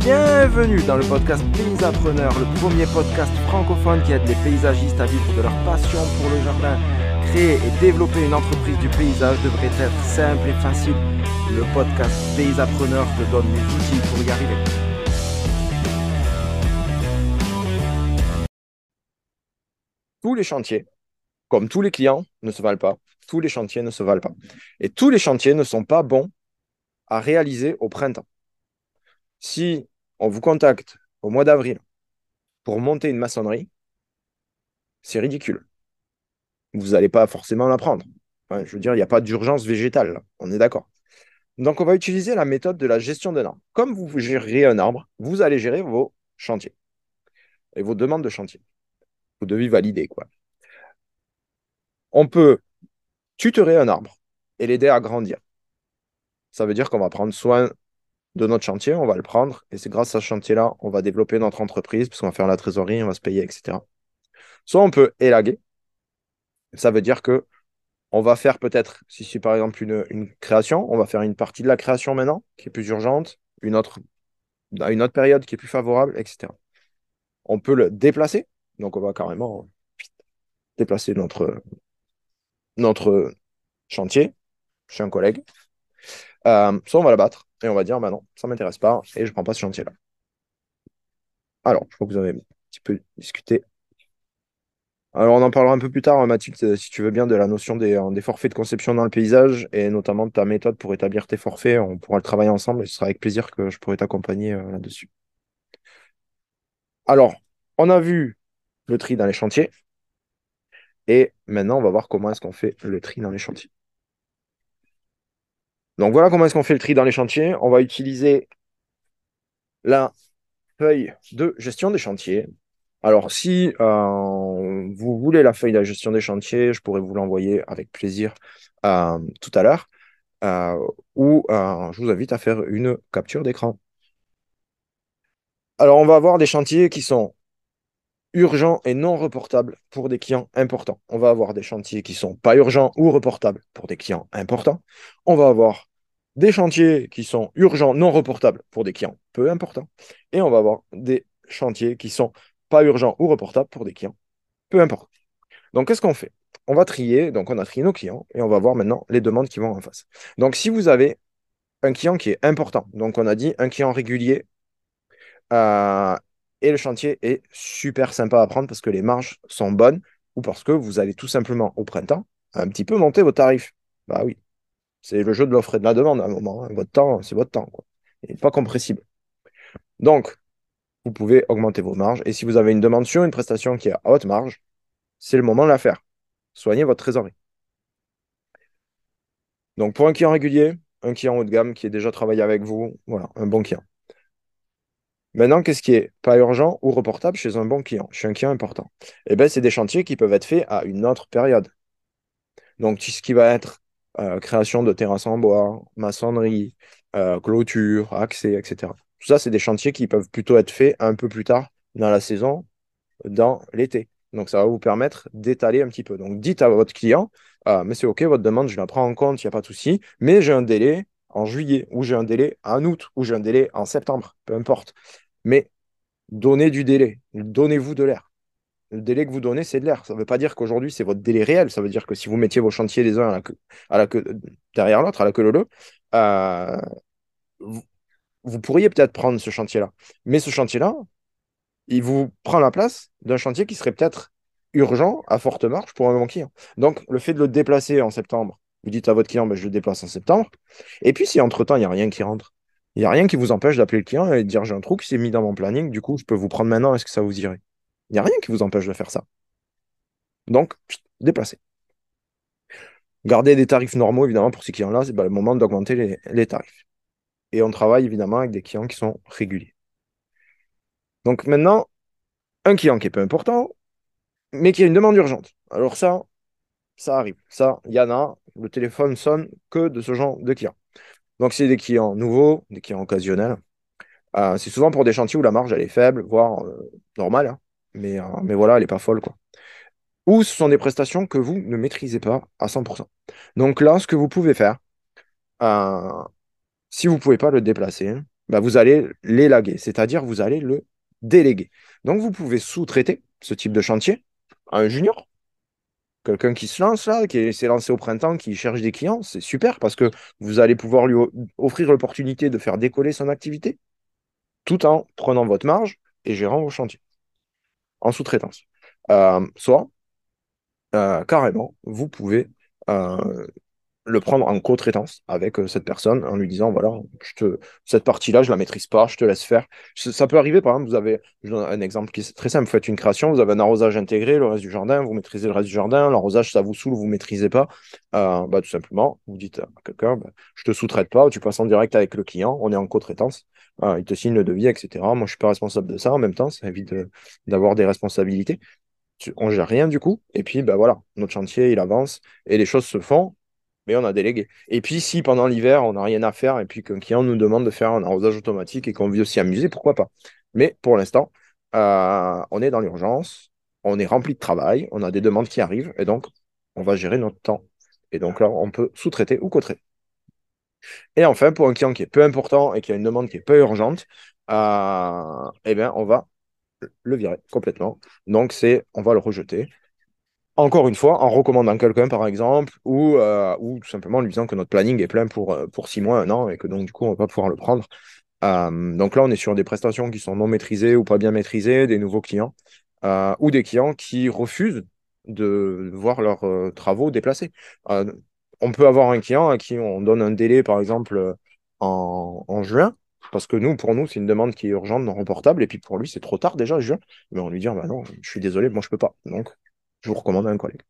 Bienvenue dans le podcast Paysapreneur, le premier podcast francophone qui aide les paysagistes à vivre de leur passion pour le jardin. Créer et développer une entreprise du paysage devrait être simple et facile. Le podcast Paysapreneur te donne les outils pour y arriver. Tous les chantiers, comme tous les clients, ne se valent pas. Tous les chantiers ne se valent pas. Et tous les chantiers ne sont pas bons à réaliser au printemps. Si on vous contacte au mois d'avril pour monter une maçonnerie, c'est ridicule. Vous n'allez pas forcément la prendre. je veux dire, il n'y a pas d'urgence végétale, on est d'accord. Donc, on va utiliser la méthode de la gestion d'un arbre. Comme vous gérez un arbre, vous allez gérer vos chantiers et vos demandes de chantier. Vous devez valider, quoi. On peut tutorer un arbre et l'aider à grandir. Ça veut dire qu'on va prendre soin de notre chantier, on va le prendre, et c'est grâce à ce chantier-là, on va développer notre entreprise, parce qu'on va faire la trésorerie, on va se payer, etc. Soit on peut élaguer, ça veut dire que on va faire peut-être, si c'est par exemple une, création, on va faire une partie de la création maintenant, qui est plus urgente, une autre une autre période qui est plus favorable, etc. On peut le déplacer, donc on va carrément déplacer notre, chantier chez un collègue. Euh, soit on va la battre et on va dire, bah non, ça ne m'intéresse pas et je ne prends pas ce chantier-là. Alors, je crois que vous avez un petit peu discuté. Alors, on en parlera un peu plus tard, Mathilde, si tu veux bien, de la notion des, euh, des, forfaits de conception dans le paysage et notamment de ta méthode pour établir tes forfaits. On pourra le travailler ensemble et ce sera avec plaisir que je pourrai t'accompagner euh, là-dessus. Alors, on a vu le tri dans les chantiers et maintenant, on va voir comment est-ce qu'on fait le tri dans les chantiers. Donc voilà comment est-ce qu'on fait le tri dans les chantiers. On va utiliser la feuille de gestion des chantiers. Alors si euh, vous voulez la feuille de gestion des chantiers, je pourrais vous l'envoyer avec plaisir euh, tout à l'heure. Euh, ou je vous invite à faire une capture d'écran. Alors on va avoir des chantiers qui sont urgents et non reportables pour des clients importants. On va avoir des chantiers qui sont pas urgents ou reportables pour des clients importants. On va avoir des chantiers qui sont urgents, non reportables pour des clients peu importants. Et on va avoir des chantiers qui sont pas urgents ou reportables pour des clients peu importants. Donc, qu'est-ce qu'on fait? On va trier, donc on a trié nos clients et on va voir maintenant les demandes qui vont en face. Donc, si vous avez un client qui est important, donc on a dit un client régulier, euh, et le chantier est super sympa à prendre parce que les marges sont bonnes ou parce que vous allez tout simplement au printemps un petit peu monter vos tarifs. Bah oui, c'est le jeu de l'offre et de la demande à un moment. Hein. Votre temps, c'est votre temps. Il n'est pas compressible. Donc, vous pouvez augmenter vos marges. Et si vous avez une demande sur une prestation qui est à haute marge, c'est le moment de la faire. Soignez votre trésorerie. Donc, pour un client régulier, un client haut de gamme qui est déjà travaillé avec vous, voilà, un bon client. Maintenant, qu'est-ce qui est pas urgent ou reportable chez un bon client, chez un client important? Eh bien, c'est des chantiers qui peuvent être faits à une autre période. Donc, ce qui va être euh, création de terrasses en bois, maçonnerie, euh, clôture, accès, etc. Tout ça, c'est des chantiers qui peuvent plutôt être faits un peu plus tard dans la saison, dans l'été. Donc, ça va vous permettre d'étaler un petit peu. Donc, dites à votre client, ah, mais c'est OK, votre demande, je la prends en compte, il n'y a pas de souci, mais j'ai un délai en juillet, ou j'ai un délai en août, ou j'ai un délai en septembre, peu importe. Mais donnez du délai, donnez-vous de l'air le délai que vous donnez, c'est de l'air. Ça ne veut pas dire qu'aujourd'hui, c'est votre délai réel. Ça veut dire que si vous mettiez vos chantiers les uns à la queue, derrière l'autre, à la queue le euh, vous, pourriez peut-être prendre ce chantier-là. Mais ce chantier-là, il vous prend la place d'un chantier qui serait peut-être urgent, à forte marge pour un bon client. Donc, le fait de le déplacer en septembre, vous dites à votre client, ben, je le déplace en septembre. Et puis, si entre-temps, il n'y a rien qui rentre, il n'y a rien qui vous empêche d'appeler le client et de dire, j'ai un trou qui s'est mis dans mon planning, du coup, je peux vous prendre maintenant, est-ce que ça vous irait? Il n'y a rien qui vous empêche de faire ça. Donc, déplacez. Gardez des tarifs normaux, évidemment, pour ces clients-là, c'est le moment d'augmenter les, tarifs. Et on travaille évidemment avec des clients qui sont réguliers. Donc maintenant, un client qui est peu important, mais qui a une demande urgente. Alors ça, ça arrive. Ça, il y en a, le téléphone sonne que de ce genre de clients. Donc c'est des clients nouveaux, des clients occasionnels. Euh, c'est souvent pour des chantiers où la marge elle est faible, voire euh, normale. Hein. Mais, euh, mais voilà, elle n'est pas folle, quoi. Ou ce sont des prestations que vous ne maîtrisez pas à 100%. Donc là, ce que vous pouvez faire, euh, si vous ne pouvez pas le déplacer, bah, vous allez l'élaguer, c'est-à-dire vous allez le déléguer. Donc vous pouvez sous-traiter ce type de chantier à un junior, quelqu'un qui se lance là, qui s'est lancé au printemps, qui cherche des clients, c'est super parce que vous allez pouvoir lui offrir l'opportunité de faire décoller son activité tout en prenant votre marge et gérant vos chantiers en sous-traitance. Euh, soit, euh, carrément, vous pouvez euh, le prendre en co-traitance avec euh, cette personne en lui disant voilà, je te, cette partie-là, je la maîtrise pas, je te laisse faire. Ça peut arriver, par exemple, vous avez je donne un exemple qui est très simple, vous faites une création, vous avez un arrosage intégré, le reste du jardin, vous maîtrisez le reste du jardin, l'arrosage, ça vous saoule, vous maîtrisez pas. Euh, bah, tout simplement, vous dites à quelqu'un, bah, je te sous-traite pas, tu passes en direct avec le client, on est en co-traitance, euh, il te signe le devis, etc. Moi, je suis pas responsable de ça en même temps, ça évite d'avoir des responsabilités. On gère rien du coup, et puis bah voilà, notre chantier il avance et les choses se font mais on a délégué. Et puis, si pendant l'hiver, on n'a rien à faire et puis qu'un client nous demande de faire un arrosage automatique et qu'on veut aussi amuser, pourquoi pas? Mais pour l'instant, euh, on est dans l'urgence, on est rempli de travail, on a des demandes qui arrivent et donc on va gérer notre temps. Et donc là, on peut sous-traiter ou co-traiter. Et enfin, pour un client qui est peu important et qui a une demande qui est peu urgente, euh, eh bien, on va le virer complètement. Donc, c'est, on va le rejeter encore une fois, en recommandant quelqu'un, par exemple, ou, euh, ou tout simplement en lui disant que notre planning est plein pour, euh, pour six mois, un an, et que donc, du coup, on ne va pas pouvoir le prendre. Euh, donc là, on est sur des prestations qui sont non maîtrisées ou pas bien maîtrisées, des nouveaux clients, ou des clients qui refusent de voir leurs travaux déplacés. on peut avoir un client à qui on donne un délai, par exemple, en, en juin, parce que nous, pour nous, c'est une demande qui est urgente, non reportable, et puis pour lui, c'est trop tard déjà, juin. Mais on lui dit, bah non, je suis désolé, moi, je peux pas. Donc, je vous recommande un collègue.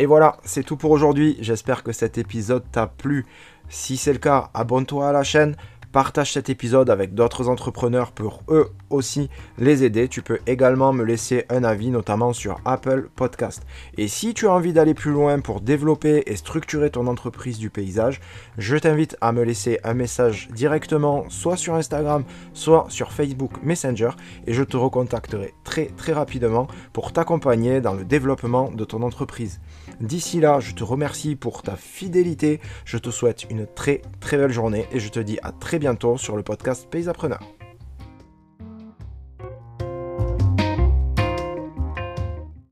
Et voilà, c'est tout pour aujourd'hui. J'espère que cet épisode t'a plu. Si c'est le cas, abonne-toi à la chaîne, Partage cet épisode avec d'autres entrepreneurs pour eux aussi les aider. Tu peux également me laisser un avis, notamment sur Apple Podcast. Et si tu as envie d'aller plus loin pour développer et structurer ton entreprise du paysage, je t'invite à me laisser un message directement, soit sur Instagram, soit sur Facebook Messenger, et je te recontacterai très très rapidement pour t'accompagner dans le développement de ton entreprise. D'ici là, je te remercie pour ta fidélité, je te souhaite une très très belle journée et je te dis à très bientôt sur le podcast Paysapreneur.